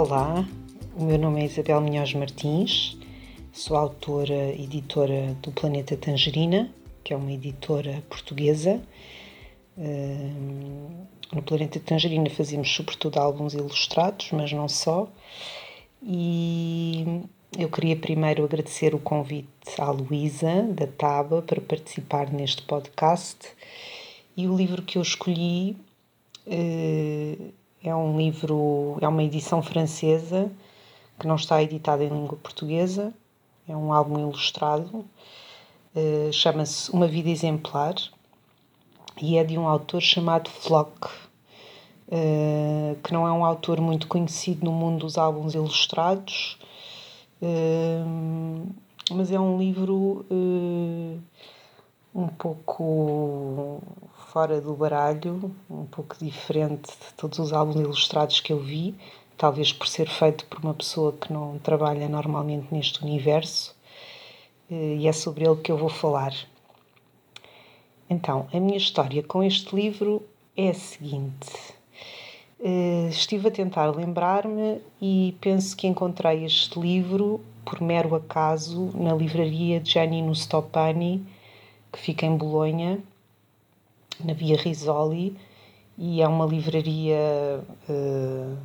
Olá, o meu nome é Isabel Minhoz Martins, sou autora e editora do Planeta Tangerina, que é uma editora portuguesa. No Planeta Tangerina fazemos sobretudo álbuns ilustrados, mas não só. E eu queria primeiro agradecer o convite à Luísa, da Taba, para participar neste podcast. E o livro que eu escolhi eh, é um livro, é uma edição francesa que não está editada em língua portuguesa. É um álbum ilustrado. Eh, chama-se Uma Vida Exemplar e é de um autor chamado Flock, eh, que não é um autor muito conhecido no mundo dos álbuns ilustrados, mas é um livro um pouco fora do baralho, um pouco diferente de todos os álbuns ilustrados que eu vi, talvez por ser feito por uma pessoa que não trabalha normalmente neste universo, eh, e é sobre ele que eu vou falar. Então, a minha história com este livro é a seguinte. Eh, estive a tentar lembrar-me e penso que encontrei este livro, por mero acaso, na livraria de Giannino Stoppani, que fica em Bolonha, na Via Risoli, e é uma livraria uh,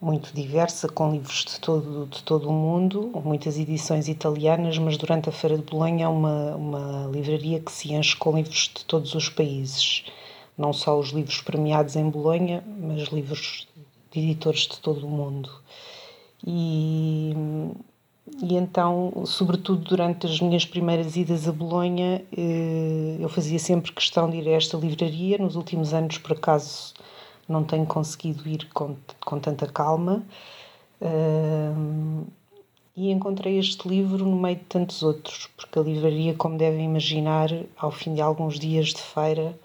muito diversa, com livros de todo, de todo o mundo, muitas edições italianas, mas durante a Feira de Bolonha é uma, uma livraria que se enche com livros de todos os países. Não só os livros premiados em Bolonha, mas livros de editores de todo o mundo. E e então, sobretudo durante as minhas primeiras idas a Bolonha, eh, eu fazia sempre questão de ir a esta livraria. Nos últimos anos, por acaso, não tenho conseguido ir com, com tanta calma. Eh, e encontrei este livro no meio de tantos outros, porque a livraria, como devem imaginar, ao fim de alguns dias de feira,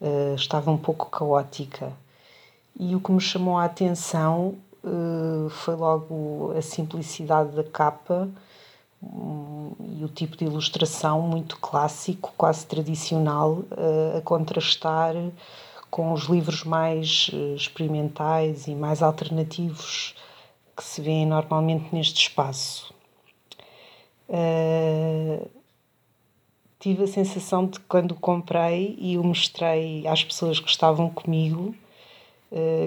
eh, estava um pouco caótica. E o que me chamou a atenção eh, foi logo a simplicidade da capa um, e o tipo de ilustração muito clássico, quase tradicional, uh, a contrastar com os livros mais uh, experimentais e mais alternativos que se vêem normalmente neste espaço. tive a sensação de que quando o comprei e o mostrei às pessoas que estavam comigo, uh,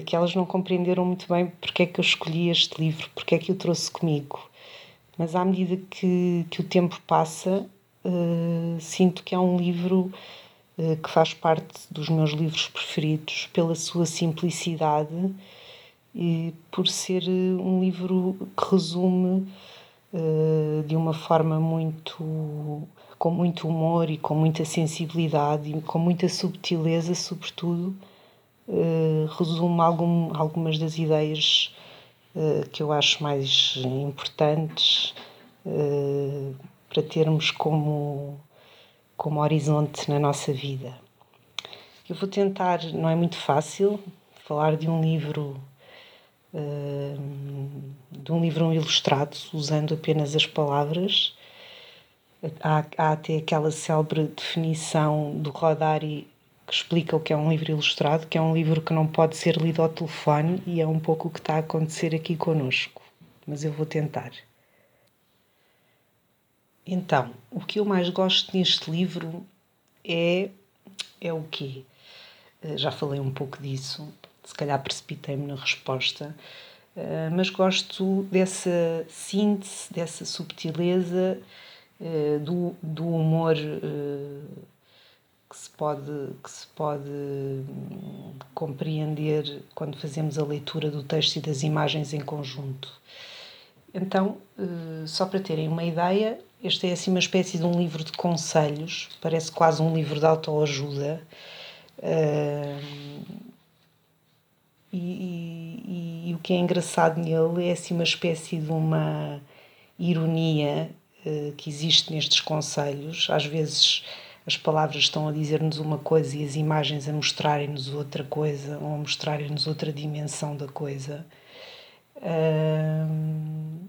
que elas não compreenderam muito bem porque é que eu escolhi este livro, porque é que o trouxe comigo. Mas à medida que, que o tempo passa, uh, sinto que é um livro uh, que faz parte dos meus livros preferidos pela sua simplicidade e por ser um livro que resume de uma forma muito com muito humor e com muita sensibilidade e com muita subtileza, sobretudo, uh, resume algum, algumas das ideias uh, que eu acho mais importantes uh, para termos como, como horizonte na nossa vida. Eu vou tentar, não é muito fácil, falar de um livro de um livro ilustrado, usando apenas as palavras. Há, há até aquela célebre definição do Rodari que explica o que é um livro ilustrado, que é um livro que não pode ser lido ao telefone e é um pouco o que está a acontecer aqui conosco. Mas eu vou tentar. Então, o que eu mais gosto neste livro é é o quê? Eh, já falei um pouco disso, se calhar precipitei-me na resposta, eh, mas gosto dessa síntese, dessa subtileza, eh, do, do humor que se pode, que se pode hum, compreender quando fazemos a leitura do texto e das imagens em conjunto. Então, eh, só para terem uma ideia, este é assim uma espécie de um livro de conselhos, parece quase um livro de autoajuda. Hum, e, e, e, o que é engraçado nele é assim uma espécie de uma ironia eh, que existe nestes conselhos. Às vezes as palavras estão a dizer-nos uma coisa e as imagens a mostrarem-nos outra coisa ou a mostrarem-nos outra dimensão da coisa. Um,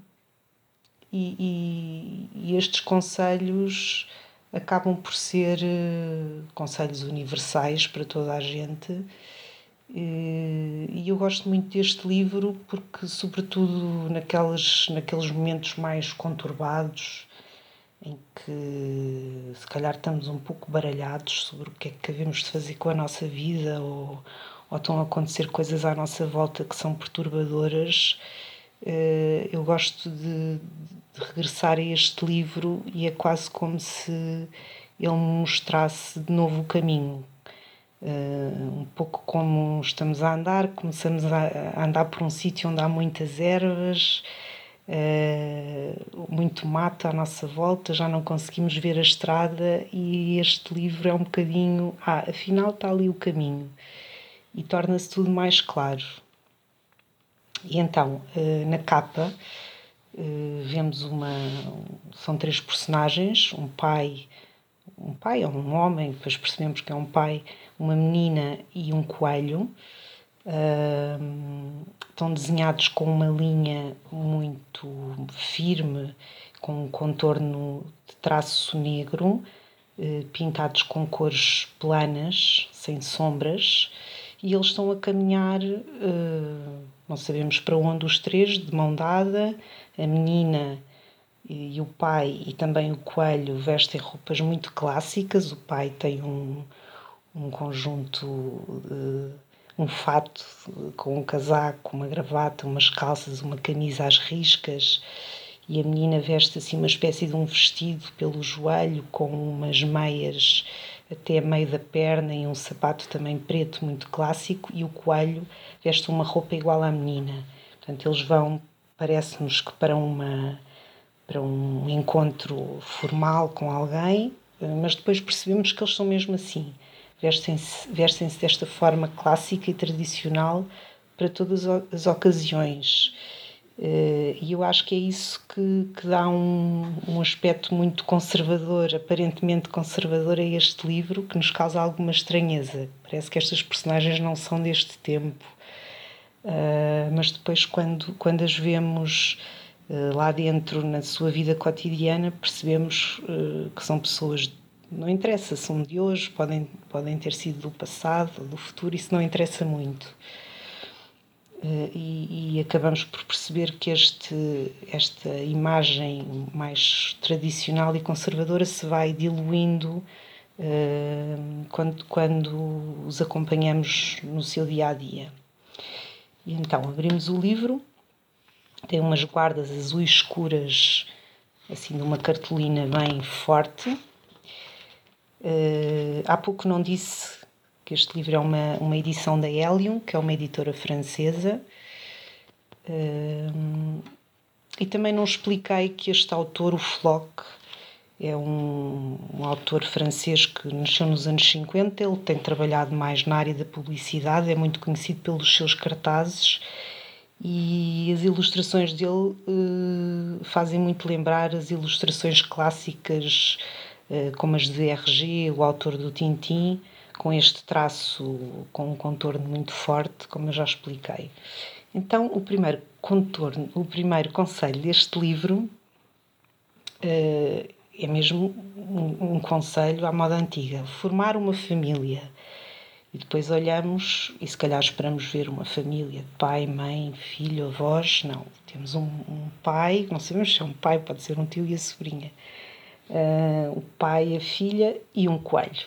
e, e, e, estes conselhos acabam por ser uh, conselhos universais para toda a gente E eu gosto muito deste livro porque, sobretudo naquelas, naqueles momentos mais conturbados, em que se calhar estamos um pouco baralhados sobre o que é que devemos de fazer com a nossa vida ou, ou estão a acontecer coisas à nossa volta que são perturbadoras, eh, eu gosto de, de regressar a este livro e é quase como se ele me mostrasse de novo o caminho. Uh, um pouco como estamos a andar, começamos a, andar por um sítio onde há muitas ervas, uh, muito mato à nossa volta, já não conseguimos ver a estrada e este livro é um bocadinho, ah, afinal está ali o caminho e torna-se tudo mais claro. E então, uh, na capa, vemos uma. São três personagens, um pai, um pai é um homem, depois percebemos que é um pai uma menina e um coelho. Estão desenhados com uma linha muito firme, com um contorno de traço negro, uh, pintados com cores planas, sem sombras, e eles estão a caminhar, uh, não sabemos para onde, os três, de mão dada. A menina e o pai e também o coelho vestem roupas muito clássicas. O pai tem um, um conjunto, de, um fato com um casaco, uma gravata, umas calças, uma camisa às riscas e a menina veste assim uma espécie de um vestido pelo joelho com umas meias até a meio da perna e um sapato também preto muito clássico e o coelho veste uma roupa igual à menina. Portanto, eles vão, parece-nos que para uma para um encontro formal com alguém, mas depois percebemos que eles são mesmo assim vestem-se vestem desta forma clássica e tradicional para todas as ocasiões. Eh, e eu acho que é isso que, que dá um, um aspecto muito conservador, aparentemente conservador, a este livro, que nos causa alguma estranheza. Parece que estas personagens não são deste tempo, uh, mas depois, quando, quando as vemos uh, lá dentro, na sua vida cotidiana, percebemos que são pessoas não interessa, são de hoje, podem, podem ter sido do passado, do futuro, isso não interessa muito. Eh, e, e, acabamos por perceber que este, esta imagem mais tradicional e conservadora se vai diluindo uh, quando, quando os acompanhamos no seu dia a dia. E então abrimos o livro, tem umas guardas azuis escuras, assim, de uma cartolina bem forte Uh, há pouco não disse que este livro é uma, uma edição da Helium, que é uma editora francesa. Uh, e também não expliquei que este autor, o Floch, é um, um, autor francês que nasceu nos anos 50. Ele tem trabalhado mais na área da publicidade, é muito conhecido pelos seus cartazes e as ilustrações dele uh, fazem muito lembrar as ilustrações clássicas como as de RG, o autor do Tintim, com este traço com um contorno muito forte, como eu já expliquei. Então, o primeiro contorno, o primeiro conselho deste livro eh, é mesmo um, conselho à moda antiga: formar uma família. E depois olhamos e se calhar esperamos ver uma família pai, mãe, filho, avós. Não, temos um, um pai, não sabemos se é um pai, pode ser um tio e a sobrinha uh, o pai, a filha e um coelho.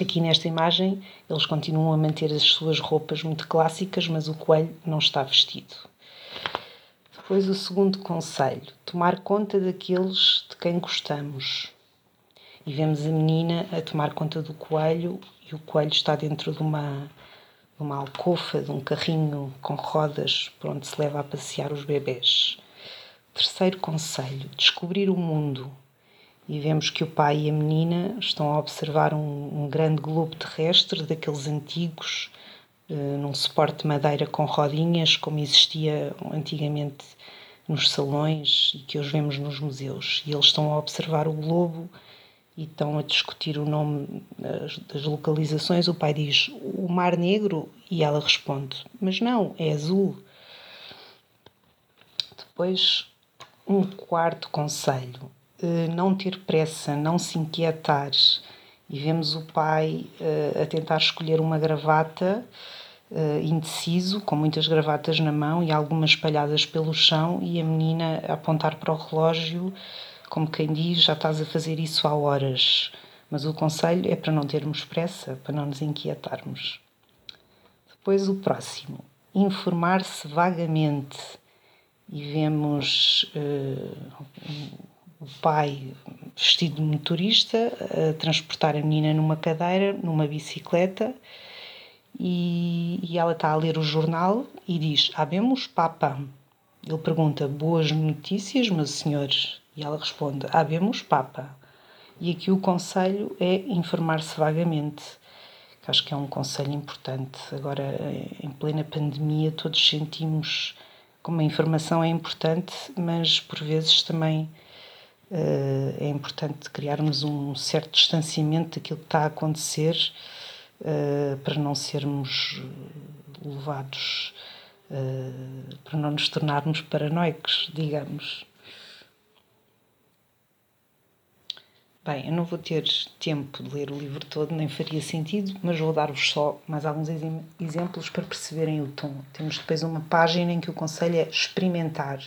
Aqui nesta imagem eles continuam a manter as suas roupas muito clássicas, mas o coelho não está vestido. Depois o segundo conselho, tomar conta daqueles de quem gostamos. E vemos a menina a tomar conta do coelho e o coelho está dentro de uma, de uma alcofa, de um carrinho com rodas por onde se leva a passear os bebés. Terceiro conselho: descobrir o mundo. E vemos que o pai e a menina estão a observar um, um grande globo terrestre daqueles antigos, uh, num suporte de madeira com rodinhas, como existia antigamente nos salões e que hoje vemos nos museus. E eles estão a observar o globo e estão a discutir o nome das, das localizações. O pai diz o Mar Negro e ela responde: Mas não, é azul. Depois um quarto conselho: eh, não ter pressa, não se inquietar e vemos o pai uh, a tentar escolher uma gravata, uh, indeciso, com muitas gravatas na mão e algumas espalhadas pelo chão, e a menina a apontar para o relógio, como quem diz: Já estás a fazer isso há horas. Mas o conselho é para não termos pressa, para não nos inquietarmos. Depois o próximo: informar-se vagamente. E vemos uh, o pai vestido de motorista a transportar a menina numa cadeira, numa bicicleta, e, e ela está a ler o jornal e diz: Habemos Papa. Ele pergunta: Boas notícias, meus senhores? E ela responde: Habemos Papa. E aqui o conselho é informar-se vagamente, que acho que é um conselho importante. Agora, em plena pandemia, todos sentimos como a informação é importante, mas por vezes também uh, é importante criarmos um certo distanciamento daquilo que está a acontecer uh, para não sermos levados, uh, para não nos tornarmos paranoicos, digamos. Bem, eu não vou ter tempo de ler o livro todo, nem faria sentido, mas vou dar-vos só mais alguns exemplos para perceberem o tom. Temos depois uma página em que o conselho é experimentar.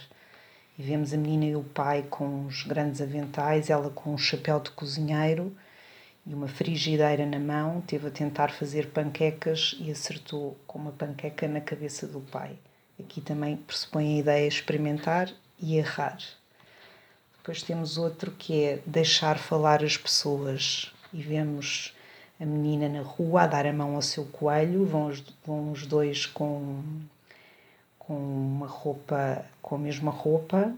E vemos a menina e o pai com os grandes aventais, ela com um chapéu de cozinheiro e uma frigideira na mão, teve a tentar fazer panquecas e acertou com uma panqueca na cabeça do pai. Aqui também pressupõe a ideia de experimentar e errar. Depois temos outro que é deixar falar as pessoas. E vemos a menina na rua a dar a mão ao seu coelho, vão os, vão os dois com, com uma roupa, com a mesma roupa,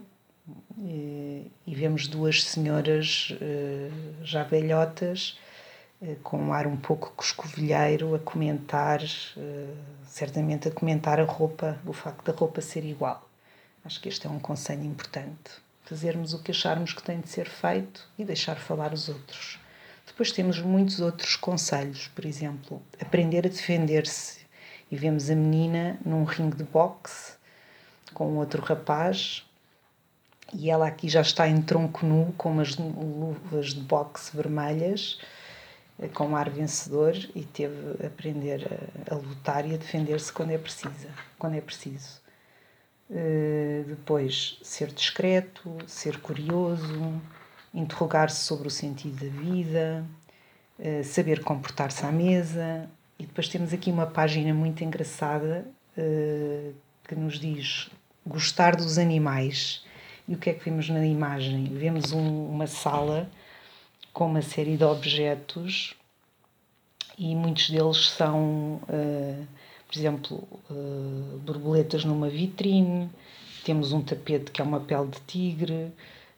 e, e vemos duas senhoras uh, já velhotas, uh, com um ar um pouco coscovilheiro, a comentar, uh, certamente a comentar a roupa, o facto da roupa ser igual. Acho que este é um conselho importante fazermos o que acharmos que tem de ser feito e deixar falar os outros. Depois temos muitos outros conselhos, por exemplo, aprender a defender-se. E vemos a menina num ringue de boxe com outro rapaz e ela aqui já está em tronco nu com umas luvas de boxe vermelhas com um ar vencedor e teve a aprender a, a lutar e a defender-se quando é precisa, quando é preciso. Eh, depois, ser discreto, ser curioso, interrogar-se sobre o sentido da vida, uh, saber comportar-se à mesa. E depois temos aqui uma página muito engraçada uh, que nos diz gostar dos animais. E o que é que vemos na imagem? Vemos um, uma sala com uma série de objetos e muitos deles são por exemplo, uh, borboletas numa vitrine, temos um tapete que é uma pele de tigre,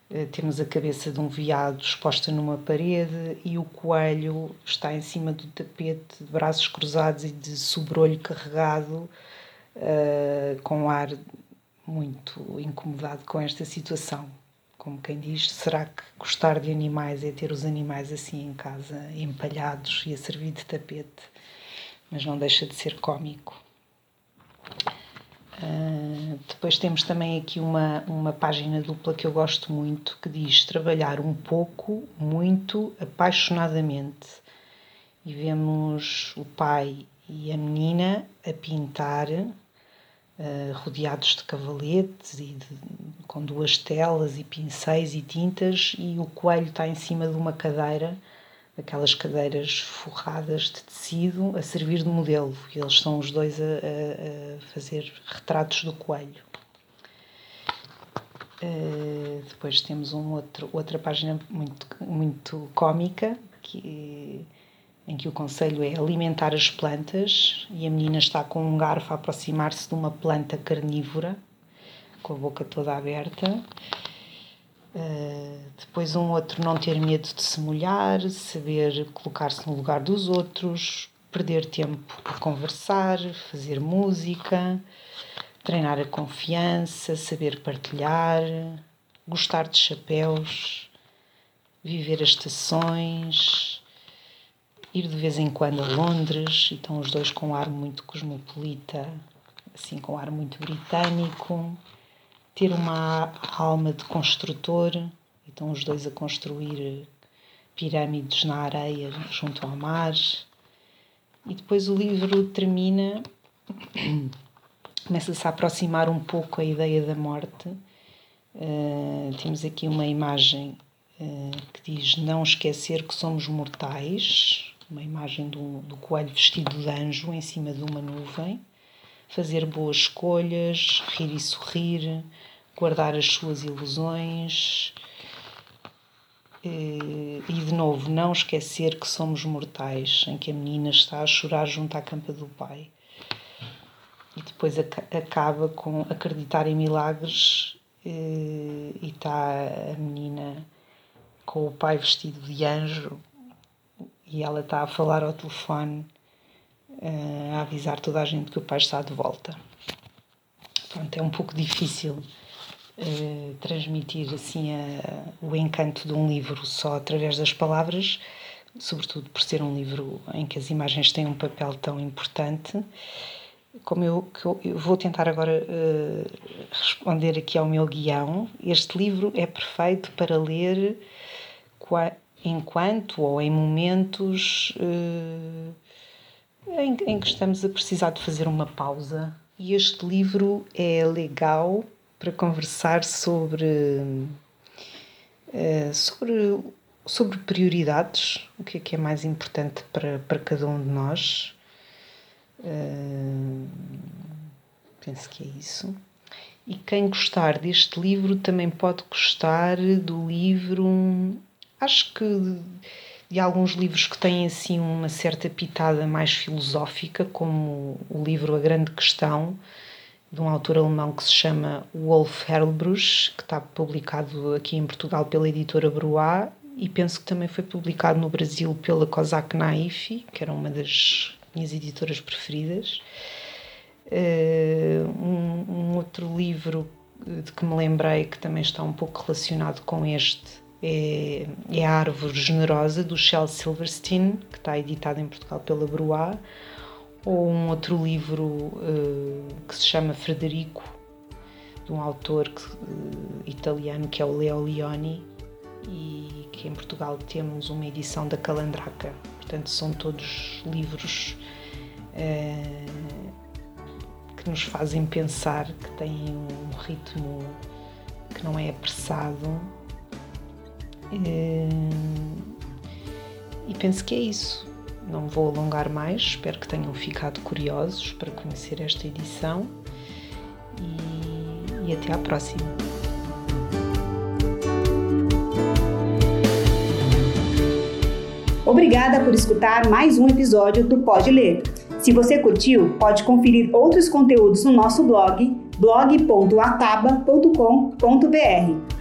uh, temos a cabeça de um veado exposta numa parede e o coelho está em cima do tapete, de braços cruzados e de sobrolho carregado, uh, com ar muito incomodado com esta situação. Como quem diz, será que gostar de animais é ter os animais assim em casa, empalhados e a servir de tapete? Mas não deixa de ser cômico. Uh, depois temos também aqui uma, uma página dupla que eu gosto muito que diz trabalhar um pouco, muito, apaixonadamente. E vemos o pai e a menina a pintar, uh, rodeados de cavaletes e de, com duas telas e pincéis e tintas, e o coelho está em cima de uma cadeira aquelas cadeiras forradas de tecido a servir de modelo. E eles são os dois a, a, a fazer retratos do coelho. Uh, depois temos um outro, outra página muito, muito cómica que, em que o conselho é alimentar as plantas e a menina está com um garfo a aproximar-se de uma planta carnívora com a boca toda aberta Uh, depois um outro não ter medo de se molhar, saber colocar-se no lugar dos outros, perder tempo a conversar, fazer música, treinar a confiança, saber partilhar, gostar de chapéus, viver as estações, ir de vez em quando a Londres, e estão os dois com um ar muito cosmopolita, assim com um ar muito britânico ter uma alma de construtor, então os dois a construir pirâmides na areia junto ao mar. E depois o livro termina, começa-se a aproximar um pouco a ideia da morte. Uh, temos aqui uma imagem uh, que diz não esquecer que somos mortais, uma imagem do, do coelho vestido de anjo em cima de uma nuvem, fazer boas escolhas, rir e sorrir, guardar as suas ilusões, eh, e de novo, não esquecer que somos mortais, em que a menina está a chorar junto à campa do pai. E depois acaba com acreditar em milagres eh, e está a menina com o pai vestido de anjo e ela está a falar ao telefone eh, a avisar toda a gente que o pai está de volta. Pronto, é um pouco difícil eh, transmitir assim a, o encanto de um livro só através das palavras, sobretudo por ser um livro em que as imagens têm um papel tão importante. Como eu, eu, eu vou tentar agora uh, responder aqui ao meu guião, este livro é perfeito para ler enquanto ou em momentos uh, em, em que estamos a precisar de fazer uma pausa. E este livro é legal para conversar sobre, eh, sobre, sobre prioridades, o que é que é mais importante para, para cada um de nós. Eh, penso que é isso. E quem gostar deste livro também pode gostar do livro, acho que de alguns livros que têm assim uma certa pitada mais filosófica, como o livro A Grande Questão, de um autor alemão que se chama Wolf Herlbruch, que está publicado aqui em Portugal pela editora Bruá e penso que também foi publicado no Brasil pela Cosac Naif, que era uma das minhas editoras preferidas. Uh, um, um, outro livro de que me lembrei que também está um pouco relacionado com este é, é A Árvore Generosa, do Shel Silverstein, que está editado em Portugal pela Bruá ou um outro livro uh, que se chama Frederico, de um autor que, uh, italiano que é o Leo Leoni e que em Portugal temos uma edição da Calandraca. Portanto, são todos livros uh, que nos fazem pensar, que têm um ritmo que não é apressado. E penso que é isso. Não vou alongar mais, espero que tenham ficado curiosos para conhecer esta edição e, e até à próxima. Obrigada por escutar mais um episódio do Pode Ler. Se você curtiu, pode conferir outros conteúdos no nosso blog blog.ataba.com.br